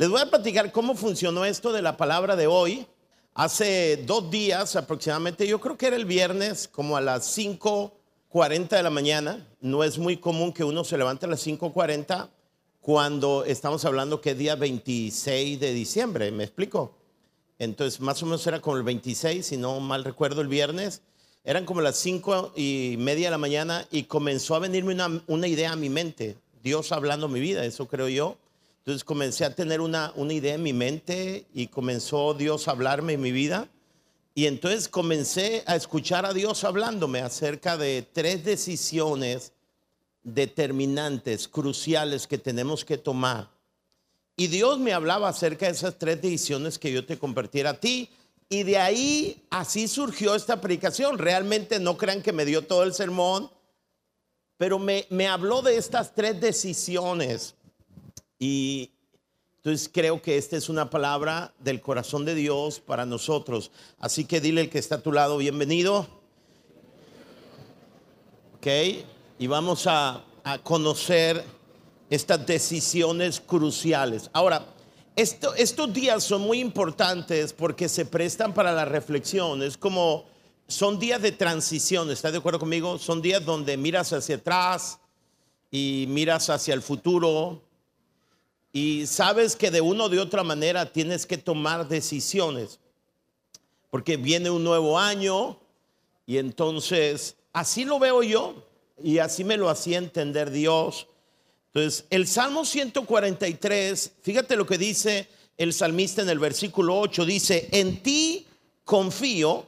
Les voy a platicar cómo funcionó esto de la palabra de hoy. Hace dos días aproximadamente, yo creo que era el viernes, como a las 5.40 de la mañana. No es muy común que uno se levante a las 5.40 cuando estamos hablando que es día 26 de diciembre, ¿me explico? Entonces, más o menos era como el 26, si no mal recuerdo, el viernes. Eran como las 5 y media de la mañana y comenzó a venirme una, una idea a mi mente. Dios hablando mi vida, eso creo yo. Entonces comencé a tener una, una idea en mi mente y comenzó Dios a hablarme en mi vida. Y entonces comencé a escuchar a Dios hablándome acerca de tres decisiones determinantes, cruciales que tenemos que tomar. Y Dios me hablaba acerca de esas tres decisiones que yo te compartiera a ti. Y de ahí así surgió esta predicación. Realmente no crean que me dio todo el sermón, pero me, me habló de estas tres decisiones. Y entonces creo que esta es una palabra del corazón de Dios para nosotros. Así que dile el que está a tu lado, bienvenido. Ok, y vamos a, a conocer estas decisiones cruciales. Ahora, esto, estos días son muy importantes porque se prestan para la reflexión. Es como, son días de transición, ¿estás de acuerdo conmigo? Son días donde miras hacia atrás y miras hacia el futuro y sabes que de una o de otra manera tienes que tomar decisiones porque viene un nuevo año y entonces así lo veo yo y así me lo hacía entender Dios. Entonces, el Salmo 143, fíjate lo que dice el salmista en el versículo 8, dice, en ti confío,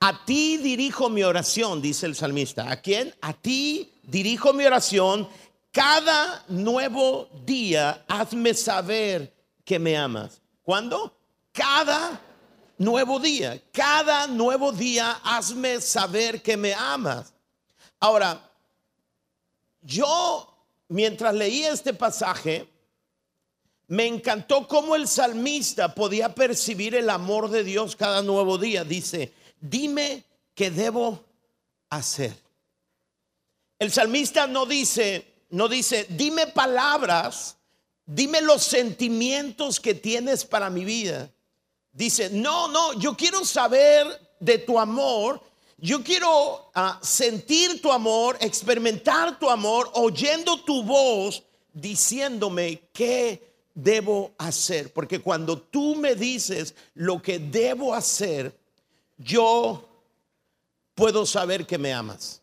a ti dirijo mi oración, dice el salmista. ¿A quién? A ti dirijo mi oración. Cada nuevo día hazme saber que me amas. ¿Cuándo? Cada nuevo día. Cada nuevo día hazme saber que me amas. Ahora, yo mientras leía este pasaje, me encantó cómo el salmista podía percibir el amor de Dios cada nuevo día. Dice, dime qué debo hacer. El salmista no dice, no dice, dime palabras, dime los sentimientos que tienes para mi vida. Dice, no, no, yo quiero saber de tu amor yo quiero ah, sentir tu amor, experimentar tu amor, oyendo tu voz, diciéndome qué debo hacer. Porque cuando tú me dices lo que debo hacer, yo puedo saber que me amas.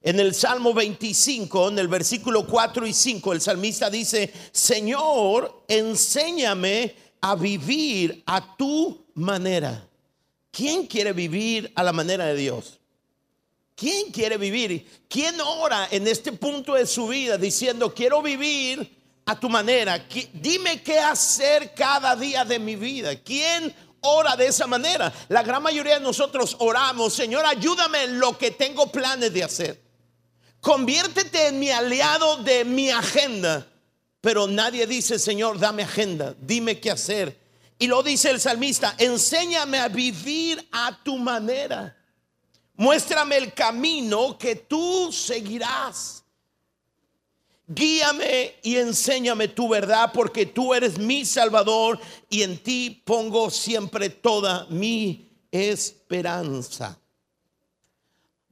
En el Salmo 25, en el versículo 4 y 5, el salmista dice, Señor, enséñame a vivir a tu manera. ¿Quién quiere vivir a la manera de Dios? ¿Quién quiere vivir? ¿Quién ora en este punto de su vida diciendo, quiero vivir a tu manera? Dime qué hacer cada día de mi vida. ¿Quién ora de esa manera? La gran mayoría de nosotros oramos, Señor, ayúdame en lo que tengo planes de hacer. Conviértete en mi aliado de mi agenda. Pero nadie dice, Señor, dame agenda, dime qué hacer y lo dice el salmista, enséñame a vivir a tu manera. Muéstrame el camino que tú seguirás. Guíame y enséñame tu verdad porque tú eres mi Salvador y en ti pongo siempre toda mi esperanza.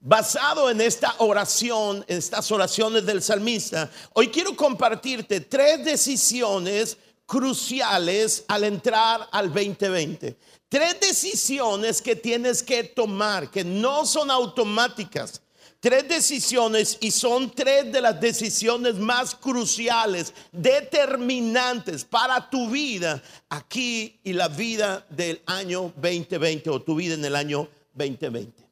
Basado en esta oración, en estas oraciones del salmista, hoy quiero compartirte tres decisiones cruciales al entrar al 2020. Tres decisiones que tienes que tomar, que no son automáticas. Tres decisiones y son tres de las decisiones más cruciales, determinantes para tu vida aquí y la vida del año 2020 o tu vida en el año 2020.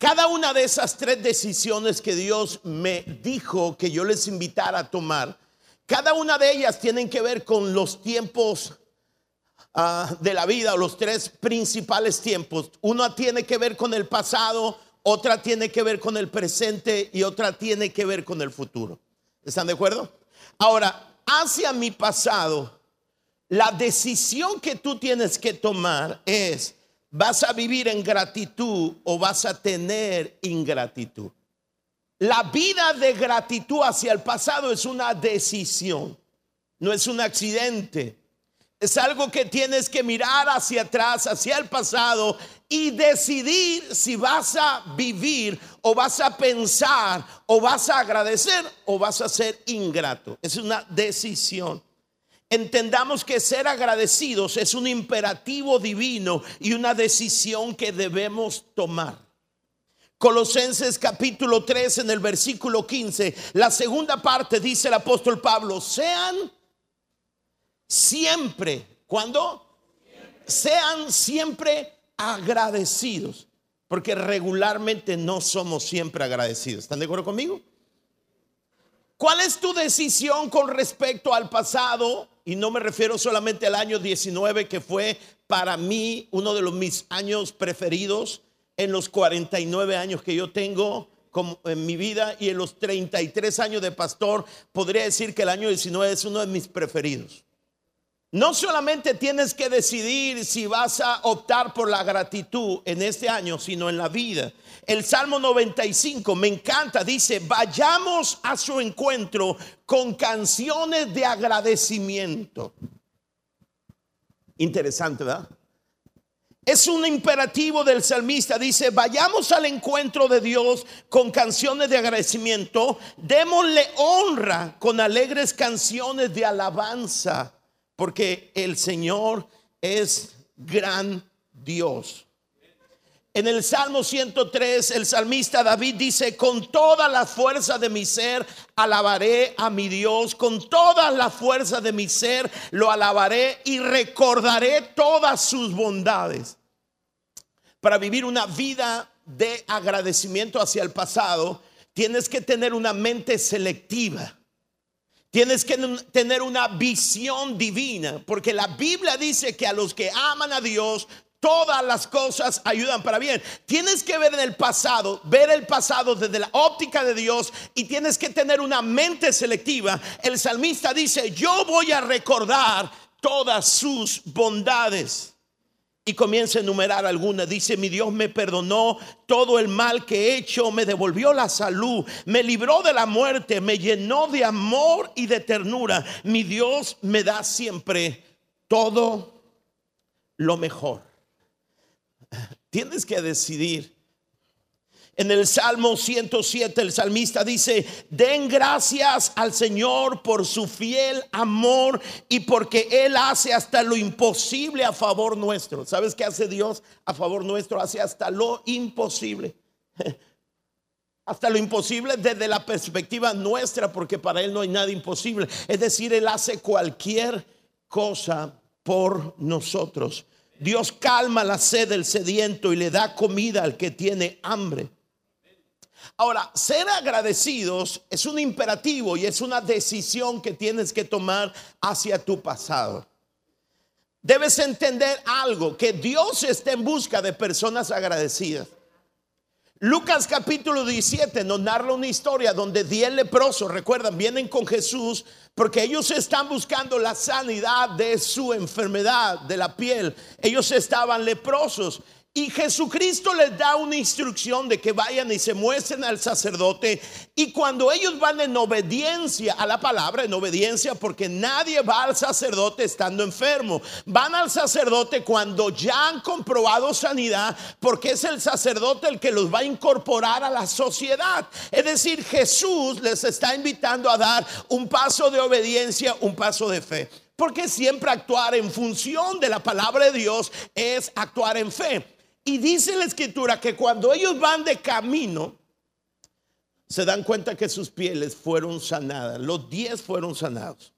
Cada una de esas tres decisiones que Dios me dijo que yo les invitara a tomar, cada una de ellas tienen que ver con los tiempos ah, de la vida, los tres principales tiempos. Una tiene que ver con el pasado, otra tiene que ver con el presente y otra tiene que ver con el futuro. ¿Están de acuerdo? Ahora, hacia mi pasado, la decisión que tú tienes que tomar es, ¿vas a vivir en gratitud o vas a tener ingratitud? La vida de gratitud hacia el pasado es una decisión. no es un accidente. Es algo que tienes que mirar hacia atrás, hacia el pasado y decidir si vas a vivir o vas a pensar o vas a agradecer o vas a ser ingrato. Es una decisión. Entendamos que ser agradecidos es un imperativo divino y una decisión que debemos tomar. Colosenses capítulo 3 en el versículo 15, la segunda parte dice el apóstol Pablo, sean siempre, ¿cuándo? Sean siempre agradecidos, porque regularmente no somos siempre agradecidos. ¿Están de acuerdo conmigo? ¿Cuál es tu decisión con respecto al pasado? Y no me refiero solamente al año 19, que fue para mí uno de los mis años preferidos en los 49 años que yo tengo en mi vida y en los 33 años de pastor, podría decir que el año 19 es uno de mis preferidos. No solamente tienes que decidir si vas a optar por la gratitud en este año, sino en la vida. El Salmo 95 me encanta, dice, vayamos a su encuentro con canciones de agradecimiento. Interesante, ¿verdad? Es un imperativo del salmista. Dice, vayamos al encuentro de Dios con canciones de agradecimiento. Démosle honra con alegres canciones de alabanza porque el Señor es gran Dios. En el Salmo 103, el salmista David dice, con toda la fuerza de mi ser alabaré a mi Dios, con toda la fuerza de mi ser lo alabaré y recordaré todas sus bondades. Para vivir una vida de agradecimiento hacia el pasado, tienes que tener una mente selectiva. Tienes que tener una visión divina, porque la Biblia dice que a los que aman a Dios, todas las cosas ayudan para bien. Tienes que ver en el pasado, ver el pasado desde la óptica de Dios y tienes que tener una mente selectiva. El salmista dice, yo voy a recordar todas sus bondades y comienza a enumerar algunas. Dice, mi Dios me perdonó todo el mal que he hecho, me devolvió la salud, me libró de la muerte, me llenó de amor y de ternura. Mi Dios me da siempre todo lo mejor. Tienes que decidir en el Salmo 107 el salmista dice, den gracias al Señor por su fiel amor y porque Él hace hasta lo imposible a favor nuestro. ¿Sabes qué hace Dios a favor nuestro? Hace hasta lo imposible. Hasta lo imposible desde la perspectiva nuestra, porque para Él no hay nada imposible. Es decir, Él hace cualquier cosa por nosotros. Dios calma la sed del sediento y le da comida al que tiene hambre. Ahora, ser agradecidos es un imperativo y es una decisión que tienes que tomar hacia tu pasado. Debes entender algo, que Dios está en busca de personas agradecidas. Lucas capítulo 17 nos narra una historia donde 10 leprosos, recuerdan, vienen con Jesús porque ellos están buscando la sanidad de su enfermedad de la piel. Ellos estaban leprosos y Jesucristo les da una instrucción de que vayan y se muestren al sacerdote. Y cuando ellos van en obediencia a la palabra, en obediencia, porque nadie va al sacerdote estando enfermo. Van al sacerdote cuando ya han comprobado sanidad, porque es el sacerdote el que los va a incorporar a la sociedad. Es decir, Jesús les está invitando a dar un paso de obediencia, un paso de fe. Porque siempre actuar en función de la palabra de Dios es actuar en fe. Y dice la escritura que cuando ellos van de camino, se dan cuenta que sus pieles fueron sanadas. Los diez fueron sanados.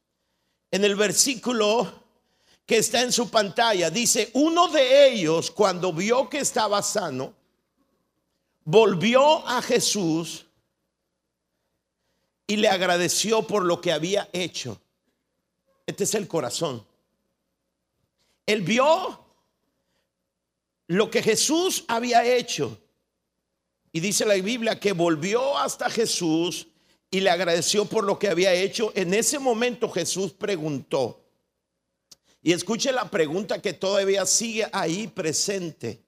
En el versículo que está en su pantalla, dice, uno de ellos cuando vio que estaba sano, volvió a Jesús y le agradeció por lo que había hecho. Este es el corazón. Él vio lo que Jesús había hecho. Y dice la Biblia que volvió hasta Jesús y le agradeció por lo que había hecho. En ese momento Jesús preguntó, y escuche la pregunta que todavía sigue ahí presente.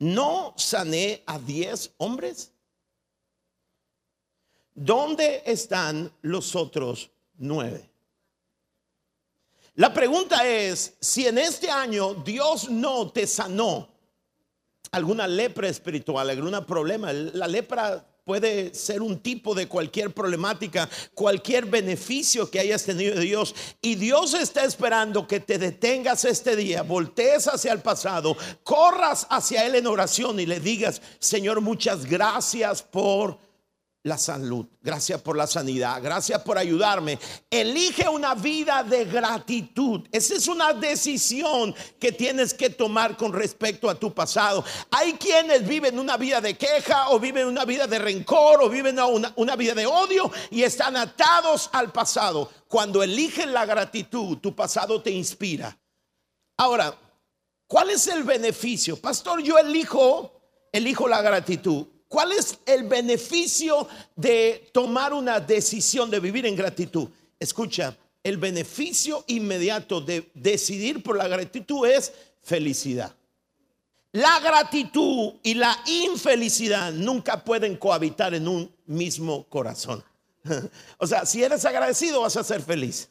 ¿No sané a diez hombres? ¿Dónde están los otros nueve? La pregunta es, si en este año Dios no te sanó alguna lepra espiritual, algún problema, la lepra puede ser un tipo de cualquier problemática, cualquier beneficio que hayas tenido de Dios. Y Dios está esperando que te detengas este día, voltees hacia el pasado, corras hacia Él en oración y le digas, Señor, muchas gracias por la salud, gracias por la sanidad, gracias por ayudarme. Elige una vida de gratitud. Esa es una decisión que tienes que tomar con respecto a tu pasado. Hay quienes viven una vida de queja o viven una vida de rencor o viven una, vida de odio y están atados al pasado. Cuando eligen la gratitud, tu pasado te inspira. Ahora, ¿cuál es el beneficio? Pastor, yo elijo, elijo la gratitud. ¿Cuál es el beneficio de tomar una decisión de vivir en gratitud? Escucha, el beneficio inmediato de decidir por la gratitud es felicidad. La gratitud y la infelicidad nunca pueden cohabitar en un mismo corazón. O sea, si eres agradecido vas a ser feliz.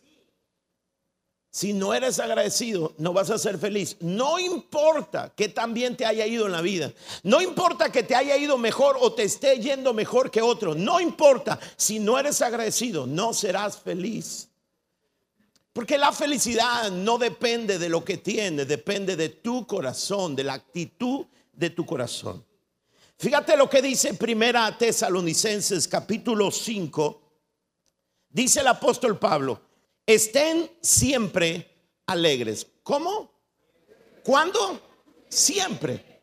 Si no eres agradecido, no vas a ser feliz. No importa que también te haya ido en la vida. No importa que te haya ido mejor o te esté yendo mejor que otro. No importa. Si no eres agradecido, no serás feliz. Porque la felicidad no depende de lo que tienes, depende de tu corazón, de la actitud de tu corazón. Fíjate lo que dice Primera Tesalonicenses capítulo 5. Dice el apóstol Pablo, Estén siempre alegres. ¿Cómo? ¿Cuándo? Siempre.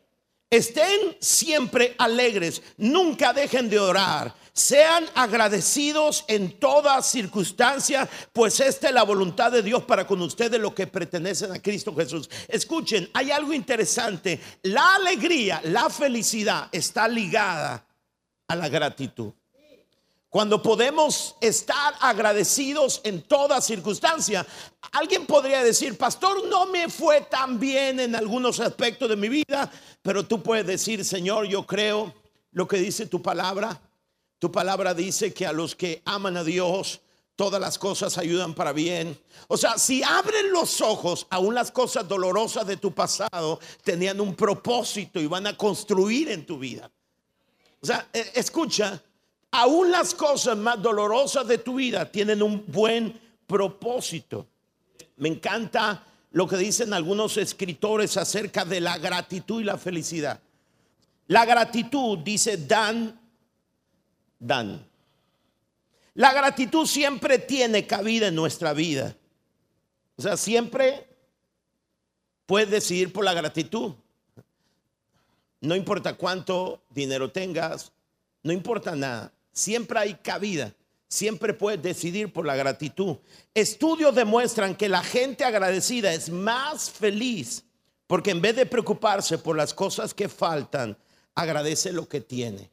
Estén siempre alegres. Nunca dejen de orar. Sean agradecidos en toda circunstancia, pues esta es la voluntad de Dios para con ustedes lo que pertenecen a Cristo Jesús. Escuchen, hay algo interesante. La alegría, la felicidad está ligada a la gratitud. Cuando podemos estar agradecidos en toda circunstancia. Alguien podría decir, pastor, no me fue tan bien en algunos aspectos de mi vida, pero tú puedes decir, Señor, yo creo lo que dice tu palabra. Tu palabra dice que a los que aman a Dios, todas las cosas ayudan para bien. O sea, si abren los ojos, aún las cosas dolorosas de tu pasado tenían un propósito y van a construir en tu vida. O sea, e, escucha, aún las cosas más dolorosas de tu vida tienen un buen propósito. Me encanta lo que dicen algunos escritores acerca de la gratitud y la felicidad. La gratitud dice dan, dan. La gratitud siempre tiene cabida en nuestra vida. O sea, siempre puedes decidir por la gratitud. No importa cuánto dinero tengas, no importa nada. Siempre hay cabida. Siempre puedes decidir por la gratitud. Estudios demuestran que la gente agradecida es más feliz porque en vez de preocuparse por las cosas que faltan, agradece lo que tiene.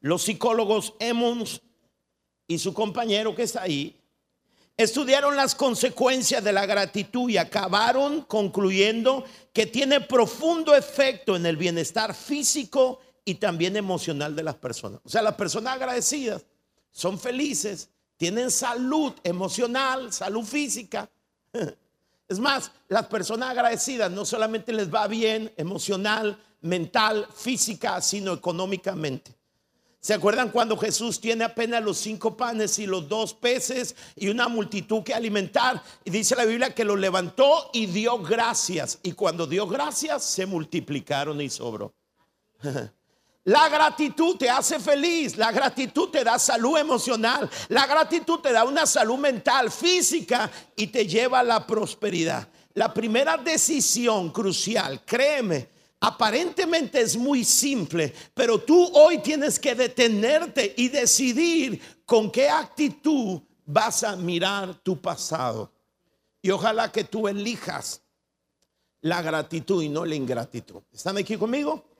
Los psicólogos Emmons y su compañero que está ahí estudiaron las consecuencias de la gratitud y acabaron concluyendo que tiene profundo efecto en el bienestar físico y también emocional de las personas. O sea, las personas agradecidas son felices, tienen salud emocional, salud física. Es más, las personas agradecidas no solamente les va bien emocional, mental, física, sino económicamente. ¿Se acuerdan cuando Jesús tiene apenas los cinco panes y los dos peces y una multitud que alimentar? Y dice la Biblia que lo levantó y dio gracias. Y cuando dio gracias, se multiplicaron y sobró. La gratitud te hace feliz, la gratitud te da salud emocional, la gratitud te da una salud mental, física y te lleva a la prosperidad. La primera decisión crucial, créeme, aparentemente es muy simple, pero tú hoy tienes que detenerte y decidir con qué actitud vas a mirar tu pasado. Y ojalá que tú elijas la gratitud y no la ingratitud. ¿Están aquí conmigo?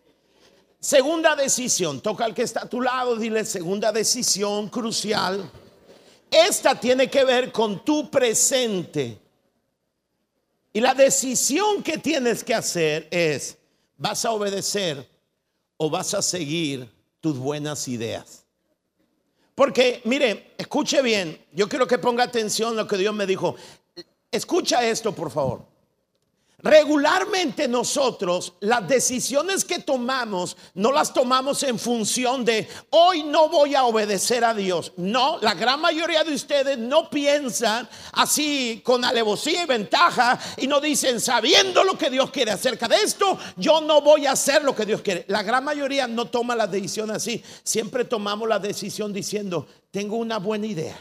Segunda decisión, toca al que está a tu lado, dile segunda decisión crucial. Esta tiene que ver con tu presente. Y la decisión que tienes que hacer es, ¿vas a obedecer o vas a seguir tus buenas ideas? Porque, mire, escuche bien, yo quiero que ponga atención a lo que Dios me dijo. Escucha esto, por favor. Regularmente nosotros las decisiones que tomamos no las tomamos en función de hoy no voy a obedecer a Dios. No, la gran mayoría de ustedes no piensan así con alevosía y ventaja y no dicen sabiendo lo que Dios quiere acerca de esto, yo no voy a hacer lo que Dios quiere. La gran mayoría no toma la decisión así. Siempre tomamos la decisión diciendo, tengo una buena idea.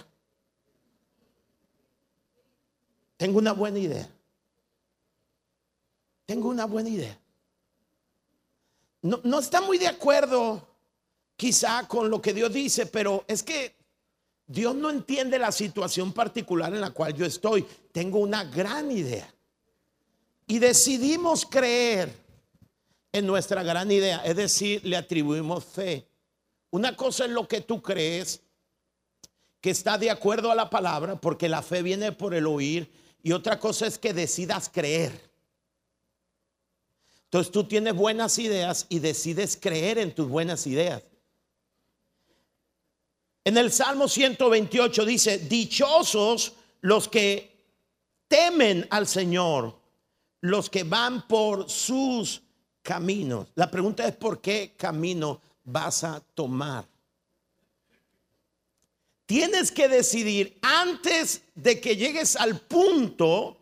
Tengo una buena idea tengo una buena idea. No, está muy de acuerdo quizá con lo que Dios dice, pero es que Dios no entiende la situación particular en la cual yo estoy. Tengo una gran idea. Y decidimos creer en nuestra gran idea, es decir, le atribuimos fe. Una cosa es lo que tú crees que está de acuerdo a la palabra, porque la fe viene por el oír, y otra cosa es que decidas creer. Entonces tú tienes buenas ideas y decides creer en tus buenas ideas. En el Salmo 128 dice, dichosos los que temen al Señor, los que van por sus caminos. La pregunta es, ¿por qué camino vas a tomar? Tienes que decidir antes de que llegues al punto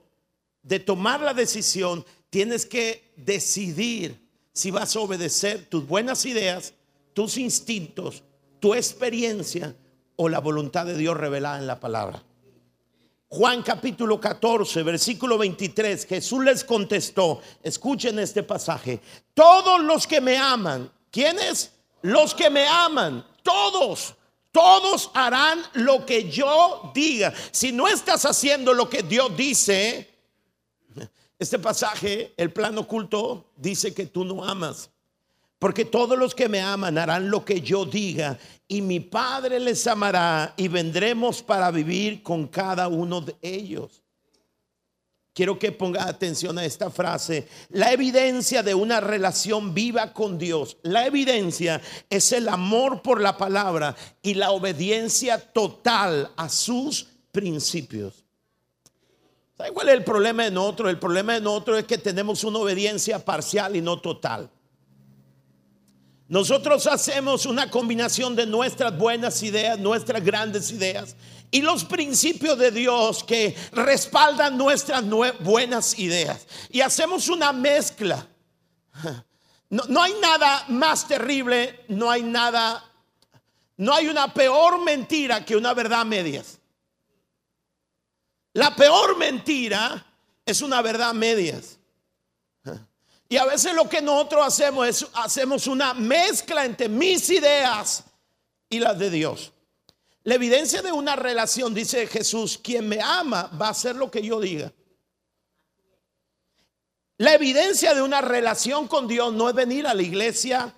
de tomar la decisión, tienes que decidir si vas a obedecer tus buenas ideas, tus instintos, tu experiencia o la voluntad de Dios revelada en la palabra. Juan capítulo 14, versículo 23, Jesús les contestó, escuchen este pasaje, todos los que me aman, ¿quiénes? Los que me aman, todos, todos harán lo que yo diga. Si no estás haciendo lo que Dios dice, este pasaje, el plan oculto, dice que tú no amas. Porque todos los que me aman harán lo que yo diga y mi Padre les amará y vendremos para vivir con cada uno de ellos. Quiero que ponga atención a esta frase. La evidencia de una relación viva con Dios, la evidencia es el amor por la palabra y la obediencia total a sus principios. ¿Sabe cuál es el problema de nosotros? El problema de nosotros es que tenemos una obediencia parcial y no total. Nosotros hacemos una combinación de nuestras buenas ideas, nuestras grandes ideas y los principios de Dios que respaldan nuestras buenas ideas. Y hacemos una mezcla. No, no, hay nada más terrible, no hay nada, no hay una peor mentira que una verdad a medias. La peor mentira es una verdad medias. Y a veces lo que nosotros hacemos es hacemos una mezcla entre mis ideas y las de Dios. La evidencia de una relación, dice Jesús, quien me ama va a hacer lo que yo diga. La evidencia de una relación con Dios no es venir a la iglesia.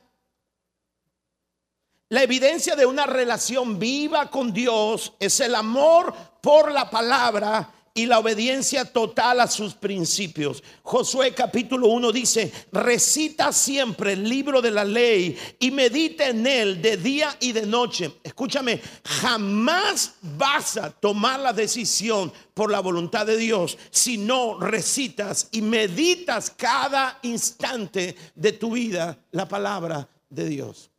La evidencia de una relación viva con Dios es el amor por la palabra y la obediencia total a sus principios. Josué capítulo 1 dice, recita siempre el libro de la ley y medita en él de día y de noche. Escúchame, jamás vas a tomar la decisión por la voluntad de Dios si no recitas y meditas cada instante de tu vida la palabra de Dios.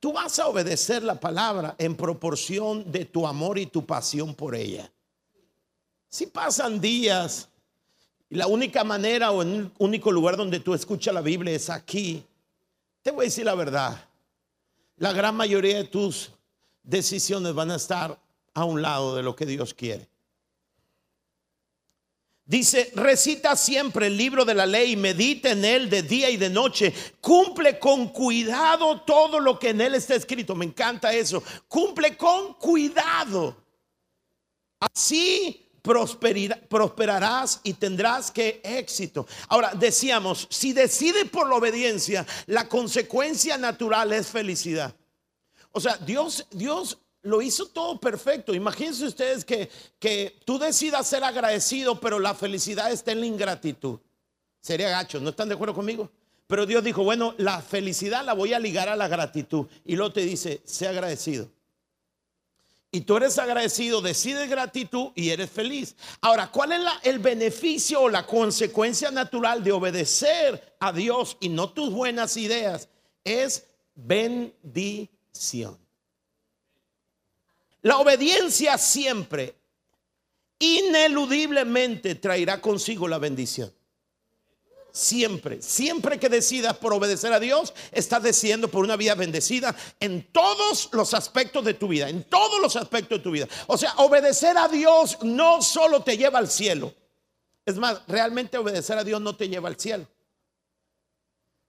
Tú vas a obedecer la palabra en proporción de tu amor y tu pasión por ella. Si pasan días y la única manera o el único lugar donde tú escuchas la Biblia es aquí, te voy a decir la verdad. La gran mayoría de tus decisiones van a estar a un lado de lo que Dios quiere. Dice, recita siempre el libro de la ley, medita en él de día y de noche, cumple con cuidado todo lo que en él está escrito. Me encanta eso. Cumple con cuidado. Así prosperarás y tendrás que éxito. Ahora, decíamos, si decide por la obediencia, la consecuencia natural es felicidad. O sea, Dios, Dios lo hizo todo perfecto. Imagínense ustedes que, que tú decidas ser agradecido, pero la felicidad está en la ingratitud. Sería gacho, ¿no están de acuerdo conmigo? Pero Dios dijo, bueno, la felicidad la voy a ligar a la gratitud. Y luego te dice, sé agradecido. y tú eres agradecido, decides gratitud y eres feliz. Ahora, ¿cuál es el beneficio o la consecuencia natural de obedecer a Dios y no tus buenas ideas? Es bendición. La obediencia siempre, ineludiblemente, traerá consigo la bendición. Siempre, siempre que decidas por obedecer a Dios, estás decidiendo por una vida bendecida en todos los aspectos de tu vida, en todos los aspectos de tu vida. O sea, obedecer a Dios no solo te lleva al cielo. Es más, realmente obedecer a Dios no te lleva al cielo.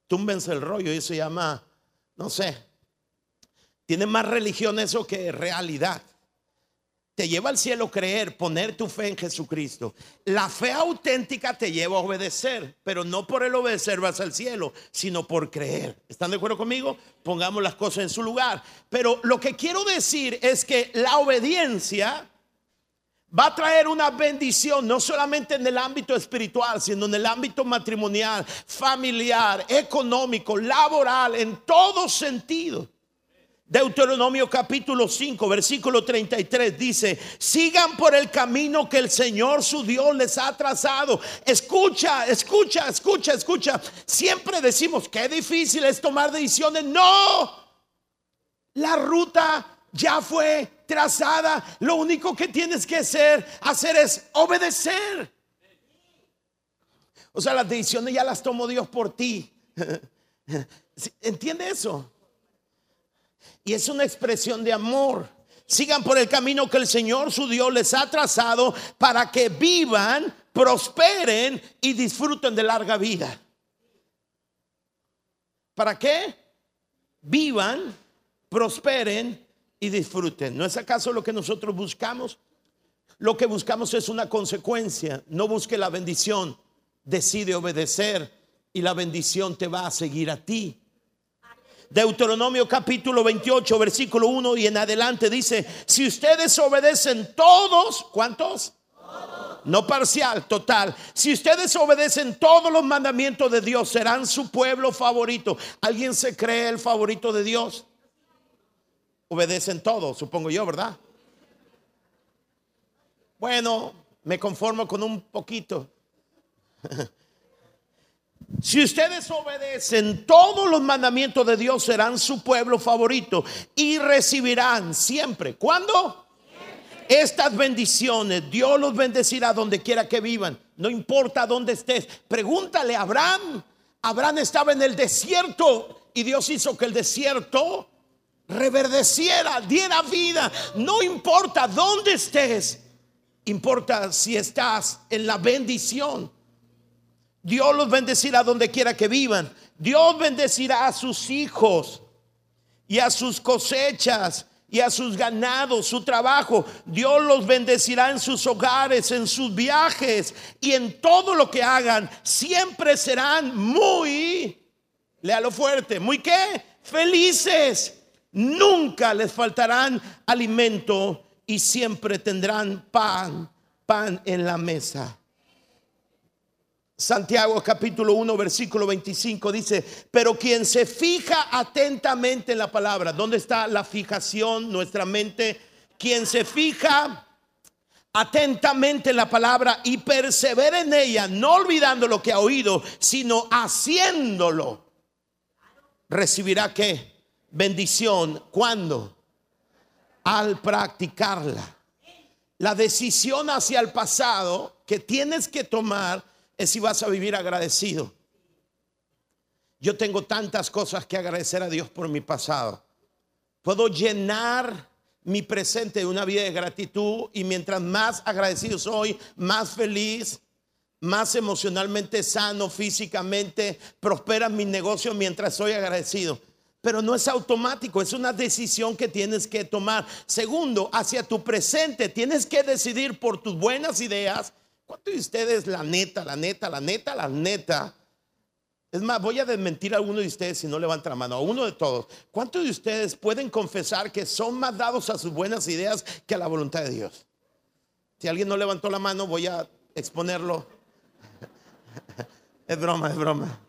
Túmbense el rollo y se llama, no sé, tiene más religión eso que realidad te lleva al cielo creer, poner tu fe en Jesucristo. La fe auténtica te lleva a obedecer, pero no por el obedecer vas al cielo, sino por creer. ¿Están de acuerdo conmigo? Pongamos las cosas en su lugar. Pero lo que quiero decir es que la obediencia va a traer una bendición, no solamente en el ámbito espiritual, sino en el ámbito matrimonial, familiar, económico, laboral, en todo sentido. Deuteronomio capítulo 5, versículo 33 dice, sigan por el camino que el Señor su Dios les ha trazado. Escucha, escucha, escucha, escucha. Siempre decimos, qué difícil es tomar decisiones. No, la ruta ya fue trazada. Lo único que tienes que hacer, hacer es obedecer. O sea, las decisiones ya las tomó Dios por ti. ¿Entiende eso? Y es una expresión de amor. Sigan por el camino que el Señor su Dios les ha trazado para que vivan, prosperen y disfruten de larga vida. ¿Para qué? Vivan, prosperen y disfruten. ¿No es acaso lo que nosotros buscamos? Lo que buscamos es una consecuencia. No busque la bendición. Decide obedecer y la bendición te va a seguir a ti. Deuteronomio capítulo 28, versículo 1 y en adelante dice, si ustedes obedecen todos, ¿cuántos? No parcial, total. Si ustedes obedecen todos los mandamientos de Dios, serán su pueblo favorito. ¿Alguien se cree el favorito de Dios? Obedecen todos, supongo yo, ¿verdad? Bueno, me conformo con un poquito. Si ustedes obedecen todos los mandamientos de Dios, serán su pueblo favorito y recibirán siempre. ¿Cuándo? Estas bendiciones, Dios los bendecirá donde quiera que vivan, no importa dónde estés. Pregúntale a Abraham. Abraham estaba en el desierto y Dios hizo que el desierto reverdeciera, diera vida. No importa dónde estés, importa si estás en la bendición. Dios los bendecirá donde quiera que vivan. Dios bendecirá a sus hijos y a sus cosechas y a sus ganados, su trabajo. Dios los bendecirá en sus hogares, en sus viajes y en todo lo que hagan. Siempre serán muy, léalo fuerte, muy qué? Felices. Nunca les faltarán alimento y siempre tendrán pan, pan en la mesa. Santiago capítulo 1 versículo 25 dice, pero quien se fija atentamente en la palabra, ¿dónde está la fijación? Nuestra mente, quien se fija atentamente en la palabra y persevera en ella, no olvidando lo que ha oído, sino haciéndolo, recibirá qué? Bendición. ¿Cuándo? Al practicarla. La decisión hacia el pasado que tienes que tomar es si vas a vivir agradecido. Yo tengo tantas cosas que agradecer a Dios por mi pasado. Puedo llenar mi presente de una vida de gratitud y mientras más agradecido soy, más feliz, más emocionalmente sano, físicamente, prospera mi negocio mientras soy agradecido. Pero no es automático, es una decisión que tienes que tomar. Segundo, hacia tu presente, tienes que decidir por tus buenas ideas ¿Cuántos de ustedes, la neta, la neta, la neta, la neta? Es más, voy a desmentir a alguno de ustedes si no levanta la mano, a uno de todos. ¿Cuántos de ustedes pueden confesar que son más dados a sus buenas ideas que a la voluntad de Dios? Si alguien no levantó la mano, voy a exponerlo. Es broma, es broma.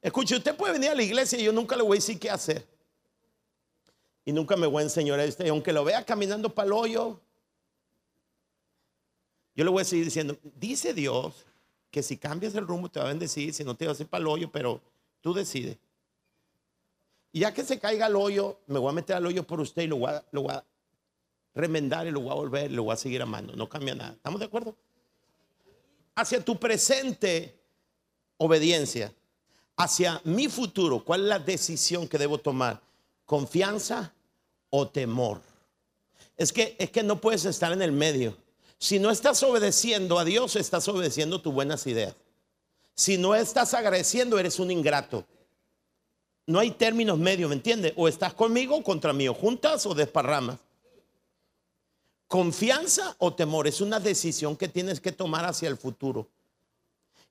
Escuche, usted puede venir a la iglesia y yo nunca le voy a decir qué hacer. y nunca me voy a enseñar este, aunque lo vea caminando para el hoyo, yo le voy a seguir diciendo, dice Dios que si cambias el rumbo te va a bendecir, si no te va a hacer para el hoyo, pero tú decides. Y ya que se caiga el hoyo, me voy a meter al hoyo por usted y lo voy a, remendar y lo voy a volver, lo voy a seguir amando. No cambia nada. ¿Estamos de acuerdo? Hacia tu presente obediencia, hacia mi futuro, ¿cuál es la decisión que debo tomar? ¿Confianza o temor? Es que, es que no puedes estar en el medio. Si no estás obedeciendo a Dios, estás obedeciendo tus buenas ideas. Si no estás agradeciendo, eres un ingrato. No hay términos medios, ¿me entiendes? O estás conmigo contra mí, juntas o desparramas. Confianza o temor es una decisión que tienes que tomar hacia el futuro.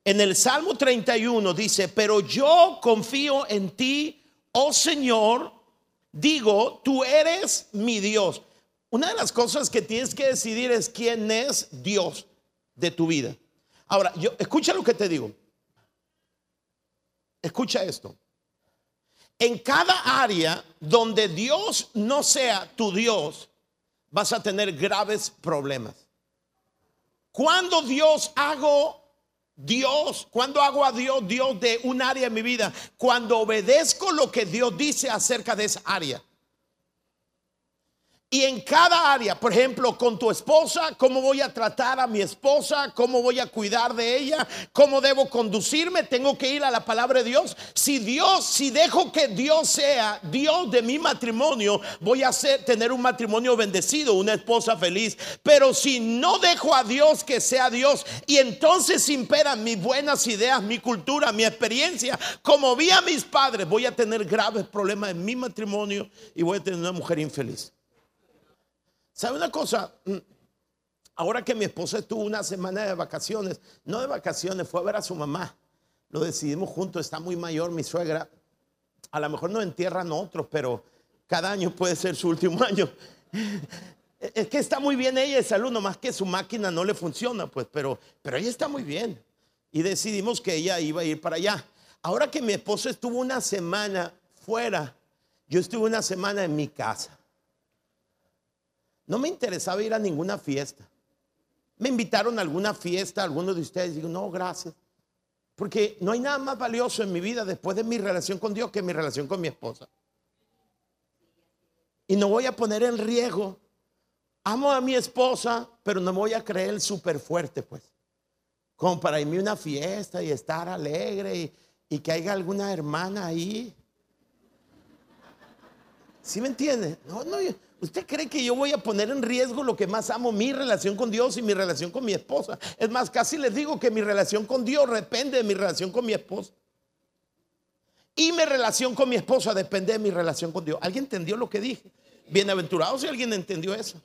En el Salmo 31 dice, pero yo confío en ti, oh Señor, digo, tú eres mi Dios. Una de las cosas que tienes que decidir es quién es Dios de tu vida. Ahora, yo escucha lo que te digo. Escucha esto. En cada área donde Dios no sea tu Dios, vas a tener graves problemas. Cuando Dios hago Dios, cuando hago a Dios Dios de un área en mi vida, cuando obedezco lo que Dios dice acerca de esa área. Y en cada área, por ejemplo, con tu esposa, cómo voy a tratar a mi esposa, cómo voy a cuidar de ella, cómo debo conducirme, tengo que ir a la palabra de Dios. Si Dios, si dejo que Dios sea Dios de mi matrimonio, voy a tener un matrimonio bendecido, una esposa feliz. Pero si no dejo a Dios que sea Dios y entonces imperan mis buenas ideas, mi cultura, mi experiencia, como vi a mis padres, voy a tener graves problemas en mi matrimonio y voy a tener una mujer infeliz. ¿Sabe una cosa? Mm, ahora que mi esposa estuvo una semana de vacaciones, no de vacaciones, fue a ver a su mamá. Lo decidimos juntos, está muy mayor mi suegra. A lo mejor no entierran otros, pero cada año puede ser su último año. Es que está muy bien ella de salud, nomás que su máquina no le funciona, pues, pero, pero ella está muy bien. Y decidimos que ella iba a ir para allá. Ahora que mi esposa estuvo una semana fuera, yo estuve una semana en mi casa. No me interesaba ir a ninguna fiesta. Me invitaron a alguna fiesta, algunos de ustedes, digo, no, gracias. Porque no hay nada más valioso en mi vida después de mi relación con Dios que mi relación con mi esposa. Y no voy a poner en riesgo. Amo a mi esposa, pero no me voy a creer súper fuerte, pues. Como para irme a una fiesta y estar alegre y, y que haya alguna hermana ahí. ¿Sí me entiende? No, no, ¿Usted cree que yo voy a poner en riesgo lo que más amo, mi relación con Dios y mi relación con mi esposa? Es más, casi les digo que mi relación con Dios depende de mi relación con mi esposa. Y mi relación con mi esposa depende de mi relación con Dios. ¿Alguien entendió lo que dije? Bienaventurado si alguien entendió eso.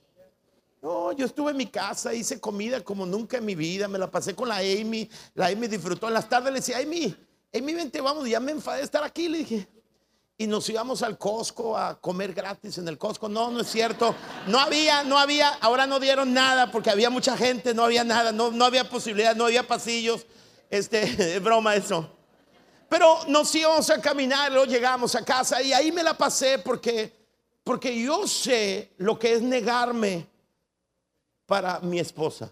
No, yo estuve en mi casa, hice comida como nunca en mi vida, me la pasé con la Amy, la Amy disfrutó. En las tardes le decía, Amy, Amy, vente, vamos, ya me enfadé de estar aquí. Le dije, y nos íbamos al Costco a comer gratis en el Costco. No, no es cierto. No había, no había, ahora no dieron nada porque había mucha gente, no había nada, no, no había posibilidad, no había pasillos. Este, es broma eso. Pero nos íbamos a caminar, luego llegamos a casa y ahí me la pasé porque, porque yo sé lo que es negarme para mi esposa.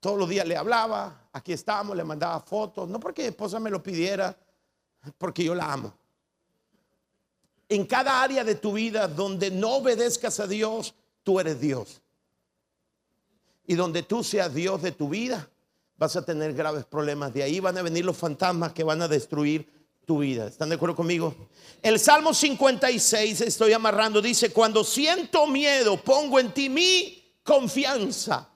Todos los días le hablaba, aquí estábamos, le mandaba fotos, no porque mi esposa me lo pidiera, porque yo la amo en cada área de tu vida donde no obedezcas a Dios, tú eres Dios. Y donde tú seas Dios de tu vida, vas a tener graves problemas. De ahí van a venir los fantasmas que van a destruir tu vida. ¿Están de acuerdo conmigo? El Salmo 56, estoy amarrando, dice, cuando siento miedo, pongo en ti mi confianza.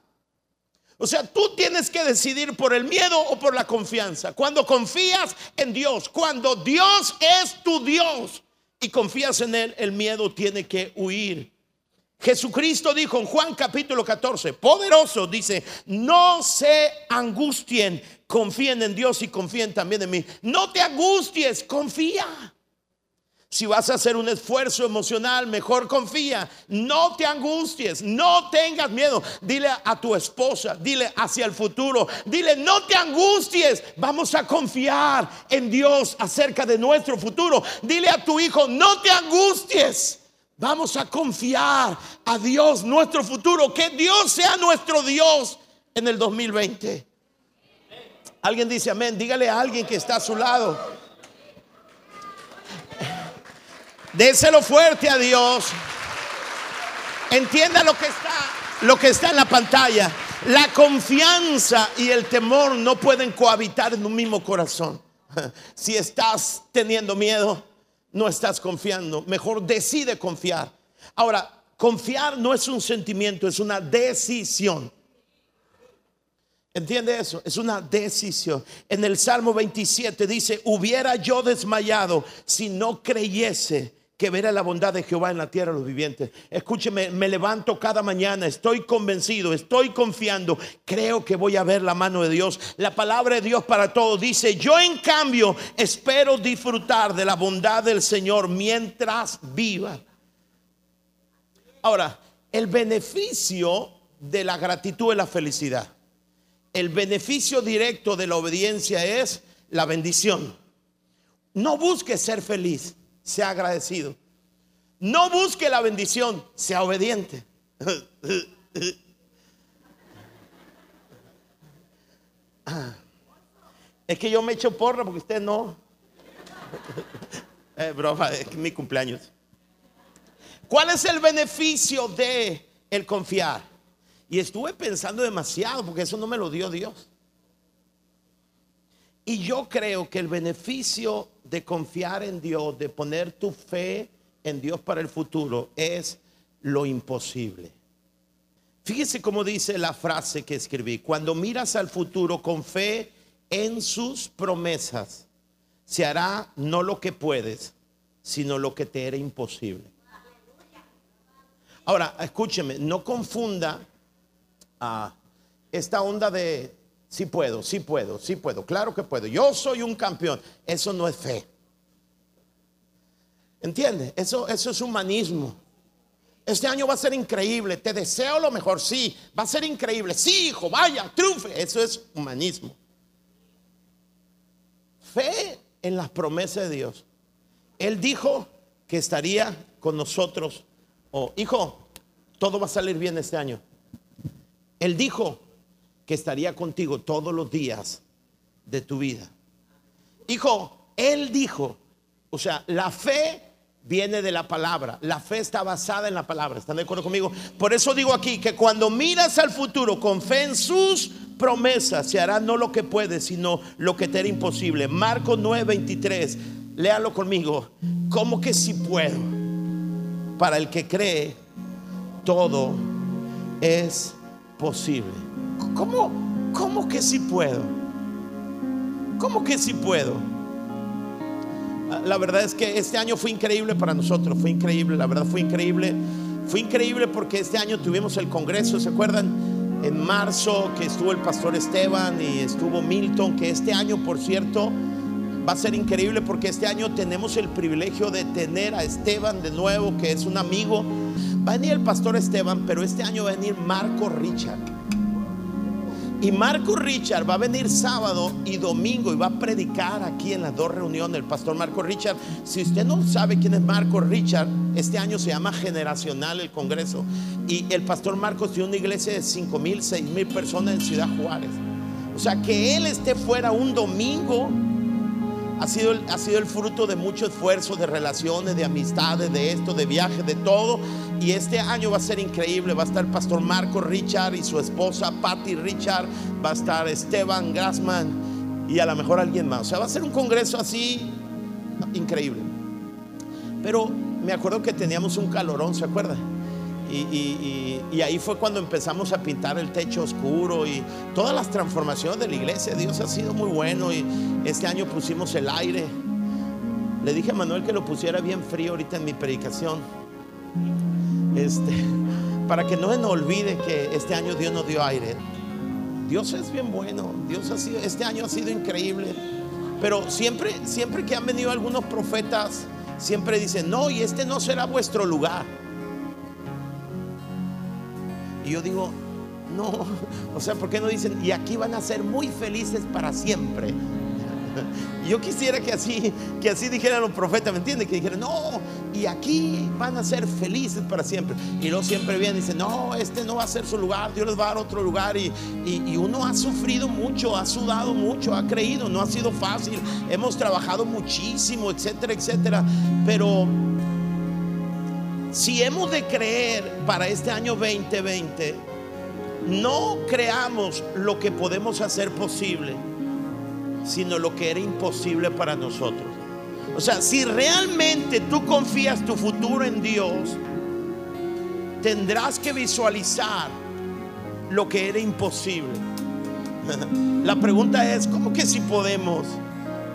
O sea, tú tienes que decidir por el miedo o por la confianza. Cuando confías en Dios, cuando Dios es tu Dios, y confías en Él, el miedo tiene que huir. Jesucristo dijo en Juan capítulo 14, poderoso, dice, no se angustien, confíen en Dios y confíen también en mí. No te angusties, confía. Si vas a hacer un esfuerzo emocional, mejor confía. No te angusties, no tengas miedo. Dile a tu esposa, dile hacia el futuro, dile, no te angusties. Vamos a confiar en Dios acerca de nuestro futuro. Dile a tu hijo, no te angusties. Vamos a confiar a Dios nuestro futuro. Que Dios sea nuestro Dios en el 2020. Alguien dice amén. Dígale a alguien que está a su lado. Déselo fuerte a Dios. Entienda lo que está, lo que está en la pantalla. La confianza y el temor no pueden cohabitar en un mismo corazón. Si estás teniendo miedo, no estás confiando. Mejor decide confiar. Ahora, confiar no es un sentimiento, es una decisión. ¿Entiende eso? Es una decisión. En el Salmo 27 dice, hubiera yo desmayado si no creyese que verá la bondad de Jehová en la tierra de los vivientes. Escúcheme, me levanto cada mañana, estoy convencido, estoy confiando, creo que voy a ver la mano de Dios. La palabra de Dios para todos dice, yo en cambio espero disfrutar de la bondad del Señor mientras viva. Ahora, el beneficio de la gratitud es la felicidad. El beneficio directo de la obediencia es la bendición. No busque ser feliz sea agradecido. No busque la bendición, sea obediente. Es que yo me echo porra porque usted no. Es broma, es mi cumpleaños. ¿Cuál es el beneficio de el confiar? Y estuve pensando demasiado porque eso no me lo dio Dios. Y yo creo que el beneficio de confiar en Dios, de poner tu fe en Dios para el futuro, es lo imposible. Fíjese cómo dice la frase que escribí. Cuando miras al futuro con fe en sus promesas, se hará no lo que puedes, sino lo que te era imposible. Ahora, escúcheme, no confunda a esta onda de Sí puedo, sí puedo, sí puedo. Claro que puedo. Yo soy un campeón. Eso no es fe. ¿Entiende? Eso, eso es humanismo. Este año va a ser increíble. Te deseo lo mejor. Sí, va a ser increíble. Sí, hijo, vaya, triunfe. Eso es humanismo. Fe en las promesas de Dios. Él dijo que estaría con nosotros. Oh, hijo, todo va a salir bien este año. Él dijo que estaría contigo todos los días de tu vida. Hijo, Él dijo, o sea, la fe viene de la palabra, la fe está basada en la palabra, ¿están de acuerdo conmigo? Por eso digo aquí que cuando miras al futuro con fe en sus promesas, se hará no lo que puedes, sino lo que te era imposible. Marcos 9:23, léalo conmigo, ¿cómo que si puedo? Para el que cree, todo es posible. ¿Cómo, cómo que sí puedo? ¿Cómo que sí puedo? La verdad es que este año fue increíble para nosotros, fue increíble, la verdad fue increíble. Fue increíble porque este año tuvimos el Congreso, ¿se acuerdan? En marzo que estuvo el pastor Esteban y estuvo Milton, que este año, por cierto, va a ser increíble porque este año tenemos el privilegio de tener a Esteban de nuevo, que es un amigo. Va a venir el pastor Esteban, pero este año va a venir Marco Richard. Y Marco Richard va a venir sábado y domingo y va a predicar aquí en las dos reuniones. El pastor Marco Richard, si usted no sabe quién es Marco Richard, este año se llama Generacional el Congreso. Y el pastor Marcos tiene una iglesia de 5 mil, 6 mil personas en Ciudad Juárez. O sea, que él esté fuera un domingo ha sido, ha sido el fruto de mucho esfuerzo, de relaciones, de amistades, de esto, de viajes, de todo. Y este año va a ser increíble. Va a estar el pastor Marco Richard y su esposa Patty Richard. Va a estar Esteban Grassman y a lo mejor alguien más. O sea, va a ser un congreso así increíble. Pero me acuerdo que teníamos un calorón, ¿se acuerda? Y, ahí fue cuando empezamos a pintar el techo oscuro y todas las transformaciones de la iglesia. Dios ha sido muy bueno y este año pusimos el aire. Le dije a Manuel que lo pusiera bien frío ahorita en mi predicación. Este, para que no se nos olvide que este año Dios nos dio aire. Dios es bien bueno. Dios ha sido, este año ha sido increíble. Pero siempre, siempre que han venido algunos profetas, siempre dicen, no, y este no será vuestro lugar. Y yo digo, no, o sea, ¿por qué no dicen, y aquí van a ser muy felices para siempre? Yo quisiera que así, que así dijeran los profetas, ¿me entiendes? Que dijeran, no, y aquí van a ser felices para siempre. Y luego siempre vienen y dicen, no, este no va a ser su lugar, Dios les va a dar otro lugar. Y, y uno ha sufrido mucho, ha sudado mucho, ha creído, no ha sido fácil. Hemos trabajado muchísimo, etcétera, etcétera. Pero si hemos de creer para este año 2020, no creamos lo que podemos hacer posible, sino lo que era imposible para nosotros. O sea, si realmente tú confías tu futuro en Dios, tendrás que visualizar lo que era imposible. La pregunta es, ¿cómo que si podemos?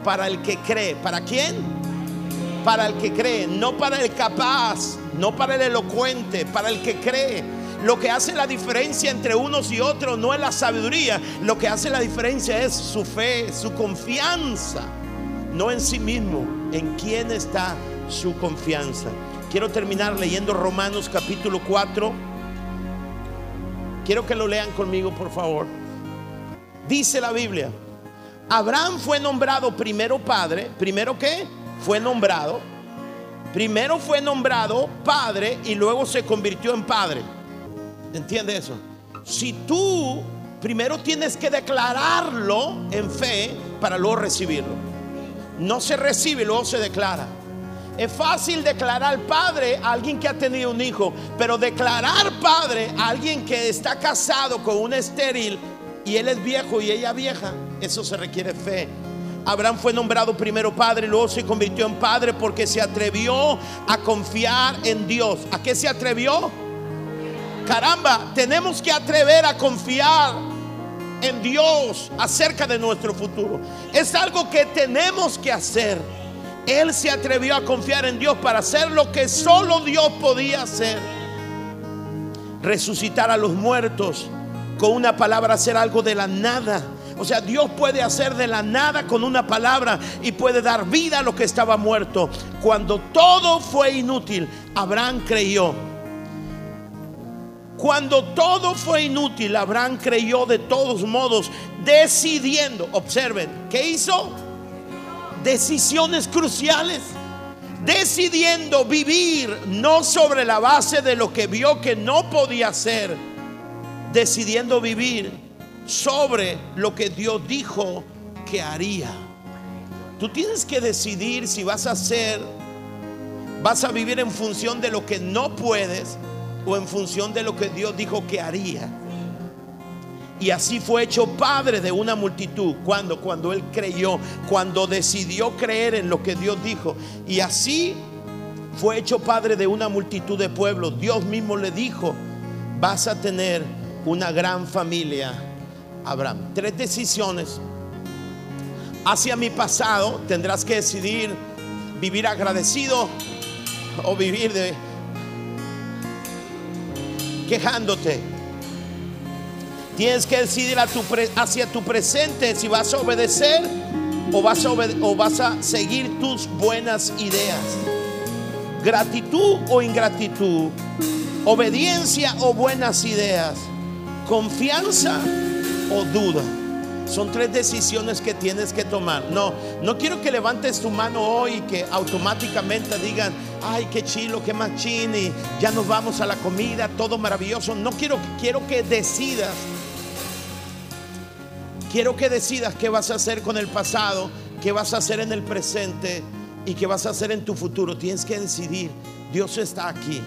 Para el que cree. ¿Para quién? Para el que cree, no para el capaz, no para el elocuente, para el que cree. Lo que hace la diferencia entre unos y otros no es la sabiduría, lo que hace la diferencia es su fe, su confianza, no en sí mismo, en quién está su confianza. Quiero terminar leyendo Romanos capítulo 4. Quiero que lo lean conmigo, por favor. Dice la Biblia, Abraham fue nombrado primero padre, primero qué? Fue nombrado. Primero fue nombrado padre y luego se convirtió en padre. ¿Entiende eso? Si tú primero tienes que declararlo en fe para luego recibirlo. No se recibe luego se declara. Es fácil declarar padre a alguien que ha tenido un hijo, pero declarar padre a alguien que está casado con una estéril y él es viejo y ella vieja, eso se requiere fe. Abraham fue nombrado primero padre luego se convirtió en padre porque se atrevió a confiar en Dios. ¿A qué se atrevió? Caramba, tenemos que atrever a confiar en Dios acerca de nuestro futuro. Es algo que tenemos que hacer. Él se atrevió a confiar en Dios para hacer lo que solo Dios podía hacer. Resucitar a los muertos con una palabra, hacer algo de la nada. O sea, Dios puede hacer de la nada con una palabra y puede dar vida a lo que estaba muerto. Cuando todo fue inútil, Abraham creyó cuando todo fue inútil, Abraham creyó de todos modos, decidiendo, observen, ¿qué hizo? Decisiones cruciales, decidiendo vivir no sobre la base de lo que vio que no podía hacer, decidiendo vivir sobre lo que Dios dijo que haría. Tú tienes que decidir si vas a hacer, vas a vivir en función de lo que no puedes o en función de lo que Dios dijo que haría. Y así fue hecho padre de una multitud. Cuando, cuando él creyó, cuando decidió creer en lo que Dios dijo. Y así fue hecho padre de una multitud de pueblos. Dios mismo le dijo, vas a tener una gran familia, Abraham. Tres decisiones. Hacia mi pasado tendrás que decidir vivir agradecido o vivir de, quejándote. Tienes que decidir hacia tu presente si vas a obedecer o vas a, o vas a seguir tus buenas ideas. Gratitud o ingratitud. Obediencia o buenas ideas. Confianza o duda. Son tres decisiones que tienes que tomar. No, no quiero que levantes tu mano hoy y que automáticamente digan, ay, qué chilo, qué machini, ya nos vamos a la comida, todo maravilloso. No quiero, quiero que decidas. Quiero que decidas qué vas a hacer con el pasado, qué vas a hacer en el presente y qué vas a hacer en tu futuro. Tienes que decidir. Dios está aquí.